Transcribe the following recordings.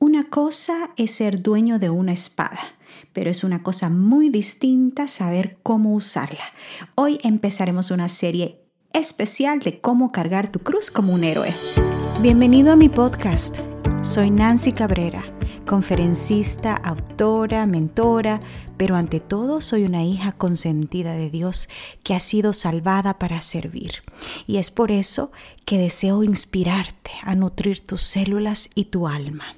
Una cosa es ser dueño de una espada, pero es una cosa muy distinta saber cómo usarla. Hoy empezaremos una serie especial de cómo cargar tu cruz como un héroe. Bienvenido a mi podcast. Soy Nancy Cabrera, conferencista, autora, mentora, pero ante todo soy una hija consentida de Dios que ha sido salvada para servir. Y es por eso que deseo inspirarte a nutrir tus células y tu alma.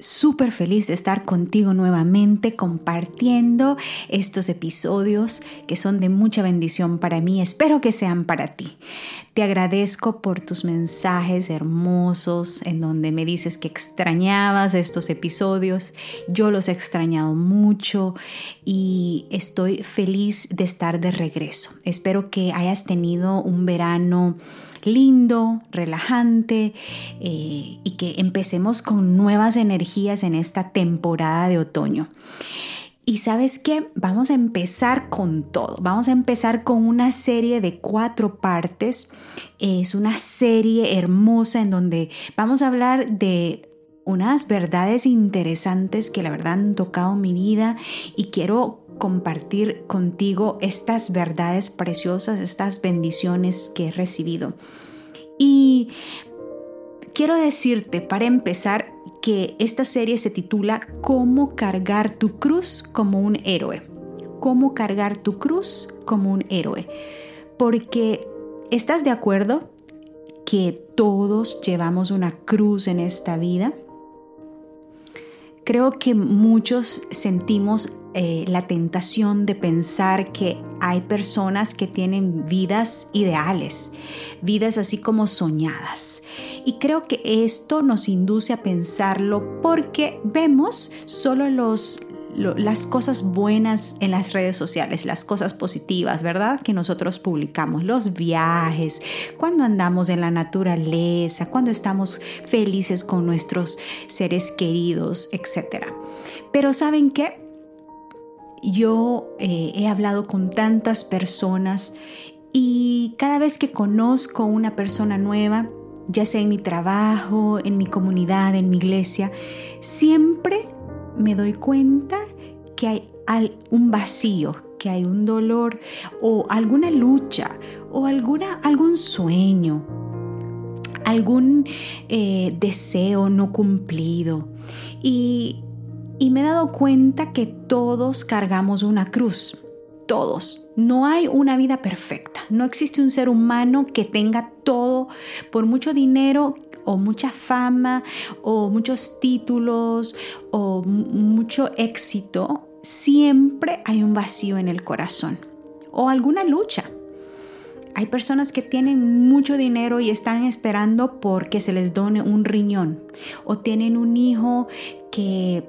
súper feliz de estar contigo nuevamente compartiendo estos episodios que son de mucha bendición para mí. Espero que sean para ti. Te agradezco por tus mensajes hermosos en donde me dices que extrañabas estos episodios. Yo los he extrañado mucho y estoy feliz de estar de regreso. Espero que hayas tenido un verano lindo, relajante eh, y que empecemos con nuevas energías en esta temporada de otoño. Y sabes qué, vamos a empezar con todo. Vamos a empezar con una serie de cuatro partes. Es una serie hermosa en donde vamos a hablar de unas verdades interesantes que la verdad han tocado mi vida y quiero compartir contigo estas verdades preciosas, estas bendiciones que he recibido. Y quiero decirte, para empezar, que esta serie se titula Cómo cargar tu cruz como un héroe. Cómo cargar tu cruz como un héroe. Porque estás de acuerdo que todos llevamos una cruz en esta vida. Creo que muchos sentimos eh, la tentación de pensar que hay personas que tienen vidas ideales, vidas así como soñadas. Y creo que esto nos induce a pensarlo porque vemos solo los, las cosas buenas en las redes sociales, las cosas positivas, ¿verdad? Que nosotros publicamos, los viajes, cuando andamos en la naturaleza, cuando estamos felices con nuestros seres queridos, etc. Pero ¿saben qué? Yo eh, he hablado con tantas personas y cada vez que conozco una persona nueva, ya sea en mi trabajo, en mi comunidad, en mi iglesia, siempre me doy cuenta que hay un vacío, que hay un dolor o alguna lucha o alguna, algún sueño, algún eh, deseo no cumplido. Y, y me he dado cuenta que todos cargamos una cruz. Todos. No hay una vida perfecta. No existe un ser humano que tenga todo por mucho dinero o mucha fama o muchos títulos o mucho éxito. Siempre hay un vacío en el corazón o alguna lucha. Hay personas que tienen mucho dinero y están esperando porque se les done un riñón o tienen un hijo que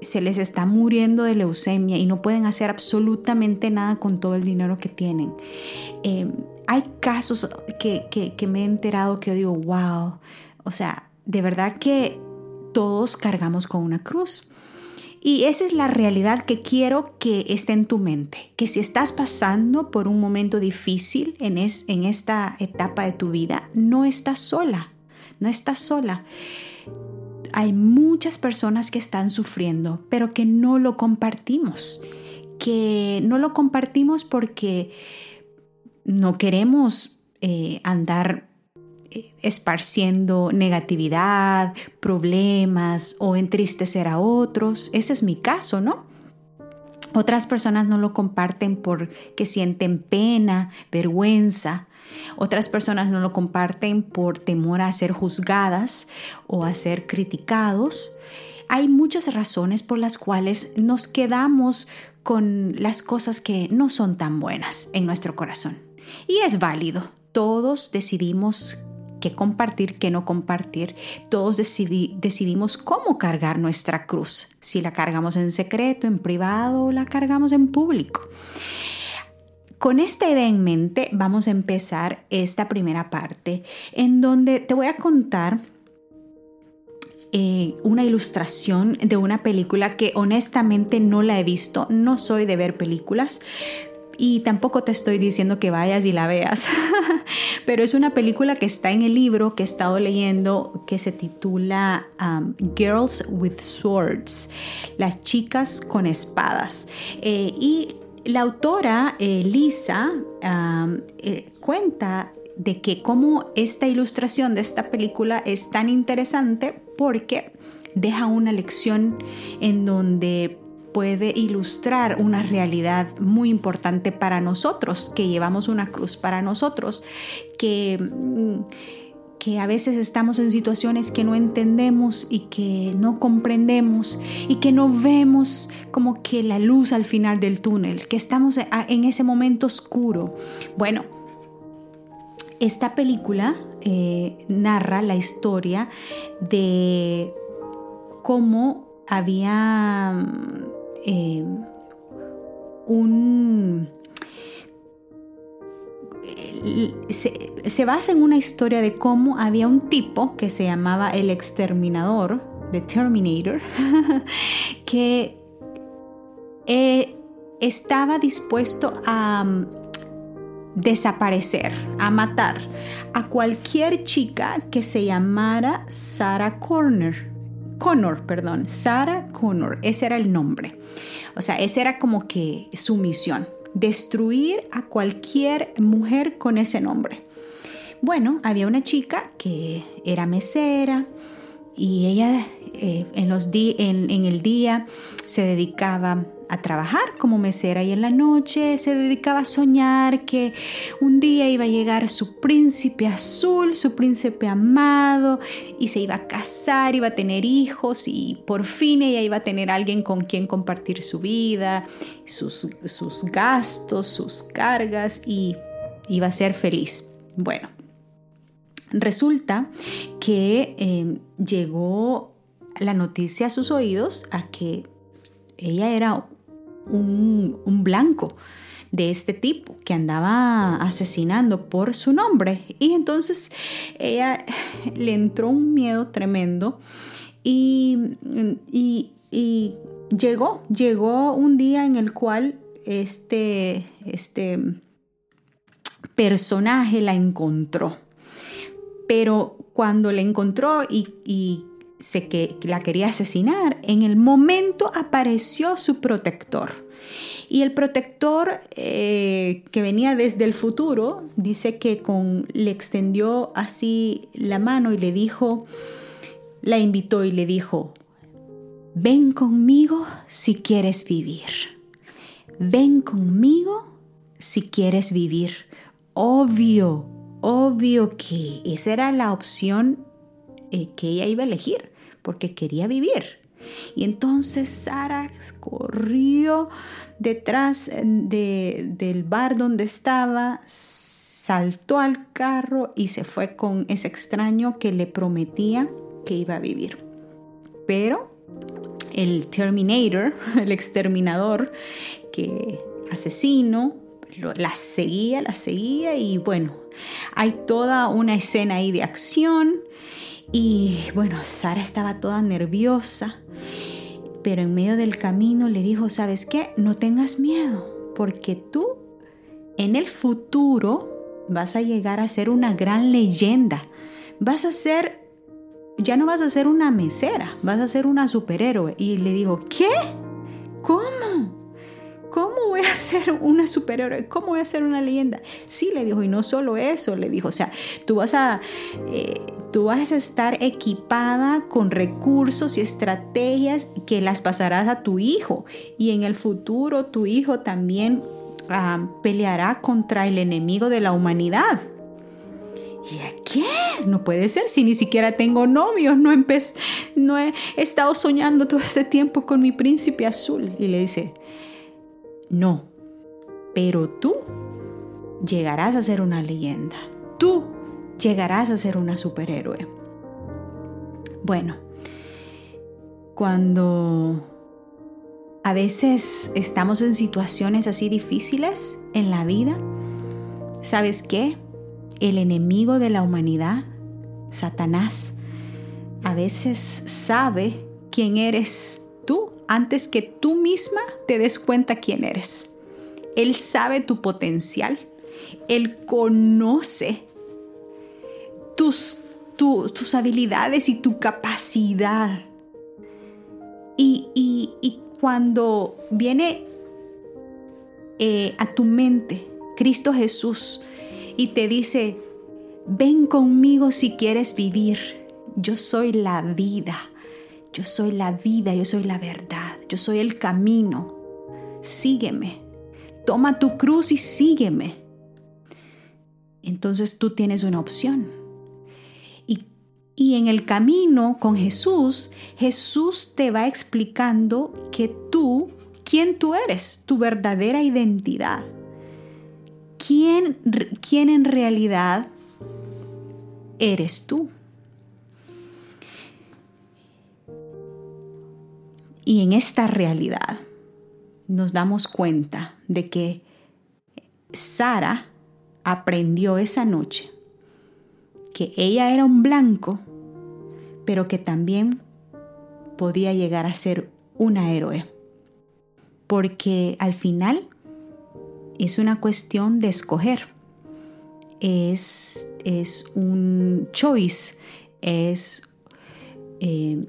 se les está muriendo de leucemia y no pueden hacer absolutamente nada con todo el dinero que tienen. Em, hay casos que, que me he enterado que yo digo, wow, o sea, de verdad que todos cargamos con una cruz. Y esa es la realidad que quiero que esté en tu mente, que si estás pasando por un momento difícil en, es, en esta etapa de tu vida, no estás sola, no estás sola. Hay muchas personas que están sufriendo, pero que no lo compartimos, que no lo compartimos porque no queremos eh, andar esparciendo negatividad, problemas o entristecer a otros. Ese es mi caso, ¿no? Otras personas no lo comparten porque sienten pena, vergüenza, otras personas no lo comparten por temor a ser juzgadas o a ser criticados. Hay muchas razones por las cuales nos quedamos con las cosas que no son tan buenas en nuestro corazón. Y es válido. Todos decidimos qué compartir, qué no compartir. Todos decidimos cómo cargar nuestra cruz, si la cargamos en secreto, en privado o la cargamos en público. Con esta idea en mente vamos a empezar esta primera parte en donde te voy a contar eh, una ilustración de una película que honestamente no la he visto, no soy de ver películas, y tampoco te estoy diciendo que vayas y la veas, pero es una película que está en el libro que he estado leyendo que se titula um, Girls with Swords, las chicas con espadas. Eh, y la autora eh, Lisa um, cuenta de que cómo esta ilustración de esta película es tan interesante porque deja una lección en donde puede ilustrar una realidad muy importante para nosotros, que llevamos una cruz para nosotros, que, mm, que a veces estamos en situaciones que no entendemos y que no comprendemos y que no vemos como que la luz al final del túnel, que estamos en ese momento oscuro. Bueno, esta película eh, narra la historia de cómo había eh, un... Se, basa en una historia de cómo había un tipo que se llamaba el exterminador, The Terminator, que eh, estaba dispuesto a desaparecer, a matar a cualquier chica que se llamara Sarah Connor. Connor, perdón, Sarah Connor, ese era el nombre. O sea, esa era como que su misión, destruir a cualquier mujer con ese nombre. Bueno, había una chica que era mesera y ella eh, en, los en, el día se dedicaba a trabajar como mesera y en la noche se dedicaba a soñar que un día iba a llegar su príncipe azul, su príncipe amado y se iba a casar, iba a tener hijos y por fin ella iba a tener alguien con quien compartir su vida, sus, sus gastos, sus cargas y iba a ser feliz. Bueno, resulta que em, llegó la noticia a sus oídos a que ella era un, blanco de este tipo que andaba asesinando por su nombre. Y entonces ella le entró un miedo tremendo y, y, llegó, llegó un día en el cual este, este personaje la encontró. Pero cuando la encontró y, y se que la quería asesinar, en el momento apareció su protector. Y el protector eh, que venía desde el futuro dice que con, le extendió así la mano y le dijo, la invitó y le dijo, ven conmigo si quieres vivir. Ven conmigo si quieres vivir. Obvio, obvio que esa era la opción que ella iba a elegir porque quería vivir. Y entonces Sara corrió detrás eh, del bar donde estaba, saltó al carro y se fue con ese extraño que le prometía que iba a vivir. Pero el Terminator, el exterminador, que asesino, la seguía, la seguía y bueno, hay toda una escena ahí de acción y bueno, Sara estaba toda nerviosa, pero en medio del camino le dijo, ¿sabes qué? No tengas miedo, porque tú en el futuro vas a llegar a ser una gran leyenda. Vas a ser, ya no vas a ser una mesera, vas a ser una superhéroe. Y le dijo, ¿qué? ¿Cómo? ¿Cómo voy a ser una superhéroe? ¿Cómo voy a ser una leyenda? Sí, le dijo, y no solo eso, le dijo, o sea, tú vas a, eh, tú vas a estar equipada con recursos y estrategias que las pasarás a tu hijo. Y en el futuro tu hijo también ah, peleará contra el enemigo de la humanidad. ¿Y a qué? No puede ser si ni siquiera tengo novios, no, no he estado soñando todo este tiempo con mi príncipe azul. Y le dice, no, pero tú llegarás a ser una leyenda. Tú llegarás a ser una superhéroe. Bueno, cuando a veces estamos en situaciones así difíciles en la vida, ¿sabes qué? El enemigo de la humanidad, Satanás, a veces sabe quién eres tú antes que tú misma te des cuenta quién eres. Él sabe tu potencial. Él conoce tus, tus habilidades y tu capacidad. Y, cuando viene eh, a tu mente Cristo Jesús y te dice, ven conmigo si quieres vivir, yo soy la vida, yo soy la vida, yo soy la verdad, yo soy el camino, sígueme, toma tu cruz y sígueme. Entonces tú tienes una opción y en el camino con Jesús, Jesús te va explicando que tú, quién tú eres, tu verdadera identidad. ¿Quién, quién en realidad eres tú? Y en esta realidad nos damos cuenta de que Sara aprendió esa noche que ella era un blanco, pero que también podía llegar a ser una héroe. Porque al final es una cuestión de escoger. Es, es un choice, es, eh,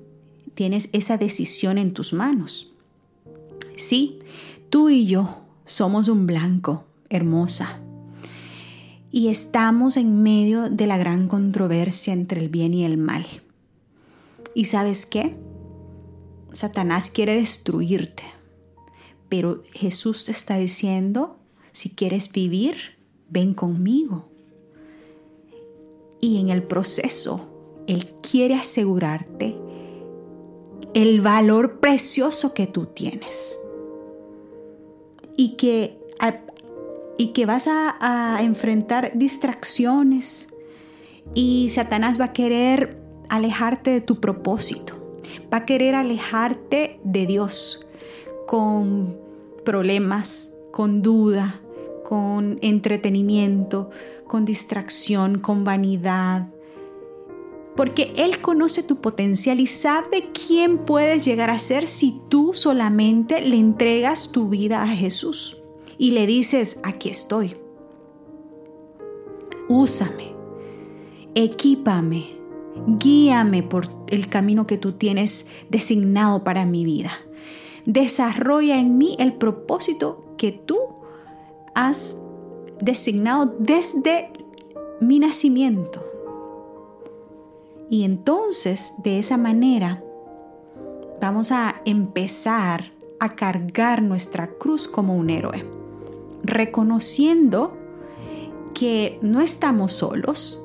tienes esa decisión en tus manos. Sí, tú y yo somos un blanco, hermosa, y estamos en medio de la gran controversia entre el bien y el mal. ¿Y sabes qué? Satanás quiere destruirte, pero Jesús te está diciendo, si quieres vivir, ven conmigo. Y en el proceso, Él quiere asegurarte el valor precioso que tú tienes. Y que y que vas a, enfrentar distracciones. Y Satanás va a querer alejarte de tu propósito, va a querer alejarte de Dios con problemas, con duda, con entretenimiento, con distracción, con vanidad. Porque Él conoce tu potencial y sabe quién puedes llegar a ser si tú solamente le entregas tu vida a Jesús y le dices, aquí estoy. Úsame, equípame, guíame por el camino que tú tienes designado para mi vida. Desarrolla en mí el propósito que tú has designado desde mi nacimiento. Y entonces, de esa manera, vamos a empezar a cargar nuestra cruz como un héroe reconociendo que no estamos solos,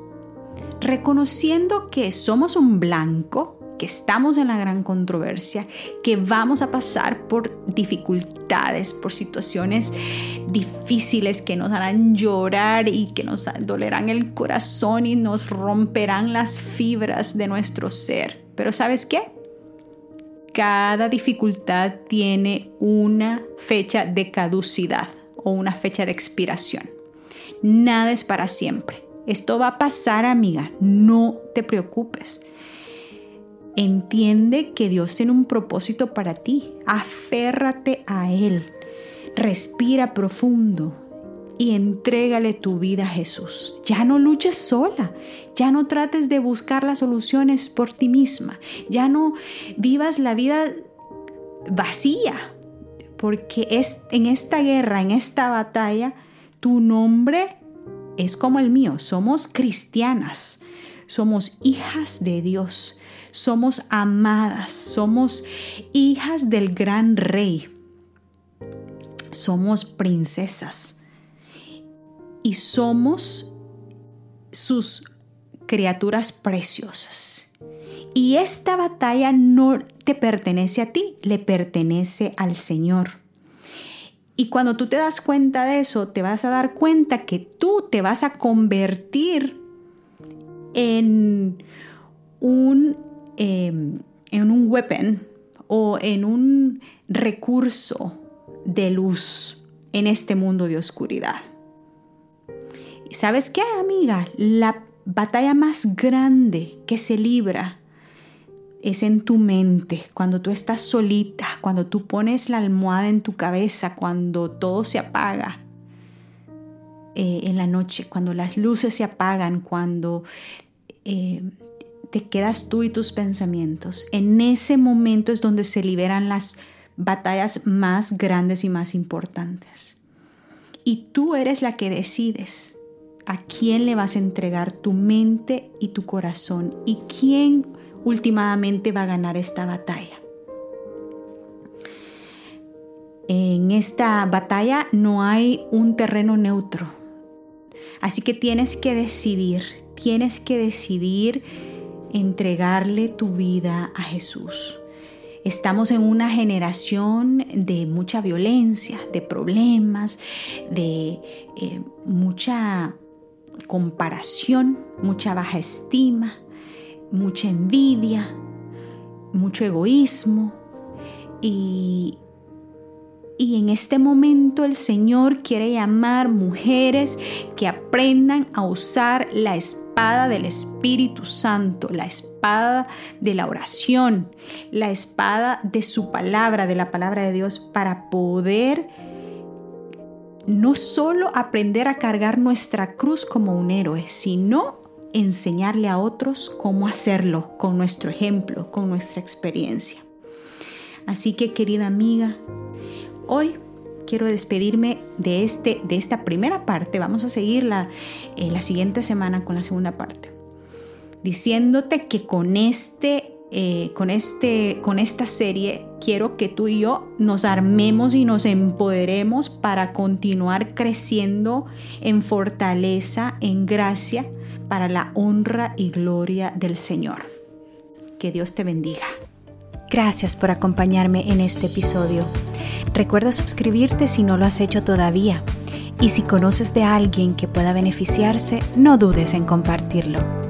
reconociendo que somos un blanco, que estamos en la gran controversia, que vamos a pasar por dificultades, por situaciones difíciles que nos harán llorar y que nos dolerán el corazón y nos romperán las fibras de nuestro ser. Pero ¿sabes qué? Cada dificultad tiene una fecha de caducidad o una fecha de expiración. Nada es para siempre. Esto va a pasar, amiga. No te preocupes. Entiende que Dios tiene un propósito para ti. Aférrate a Él. Respira profundo y entrégale tu vida a Jesús. Ya no luches sola. Ya no trates de buscar las soluciones por ti misma. Ya no vivas la vida vacía porque es en esta guerra, en esta batalla, tu nombre es como el mío. Somos cristianas, somos hijas de Dios, somos amadas, somos hijas del gran rey, somos princesas. Y somos sus criaturas preciosas. Y esta batalla no te pertenece a ti, le pertenece al Señor. Y cuando tú te das cuenta de eso, te vas a dar cuenta que tú te vas a convertir en un, em, en un weapon o en un recurso de luz en este mundo de oscuridad. ¿Sabes qué, amiga? La batalla más grande que se libra es en tu mente, cuando tú estás solita, cuando tú pones la almohada en tu cabeza, cuando todo se apaga eh, en la noche, cuando las luces se apagan, cuando eh, te quedas tú y tus pensamientos. En ese momento es donde se liberan las batallas más grandes y más importantes. Y tú eres la que decides a quién le vas a entregar tu mente y tu corazón y quién últimamente va a ganar esta batalla. En esta batalla no hay un terreno neutro. Así que tienes que decidir, tienes que decidir entregarle tu vida a Jesús. Estamos en una generación de mucha violencia, de problemas, de eh, mucha comparación, mucha baja estima, mucha envidia, mucho egoísmo. Y, y en este momento el Señor quiere llamar mujeres que aprendan a usar la espada del Espíritu Santo, la espada de la oración, la espada de su palabra, de la palabra de Dios, para poder no solo aprender a cargar nuestra cruz como un héroe, sino enseñarle a otros cómo hacerlo con nuestro ejemplo, con nuestra experiencia. Así que querida amiga, hoy quiero despedirme de, este, de esta primera parte. Vamos a seguir la, eh, la siguiente semana con la segunda parte. Diciéndote que con este eh, con, este, con esta serie quiero que tú y yo nos armemos y nos empoderemos para continuar creciendo en fortaleza, en gracia, para la honra y gloria del Señor. Que Dios te bendiga. Gracias por acompañarme en este episodio. Recuerda suscribirte si no lo has hecho todavía. Y si conoces de alguien que pueda beneficiarse, no dudes en compartirlo.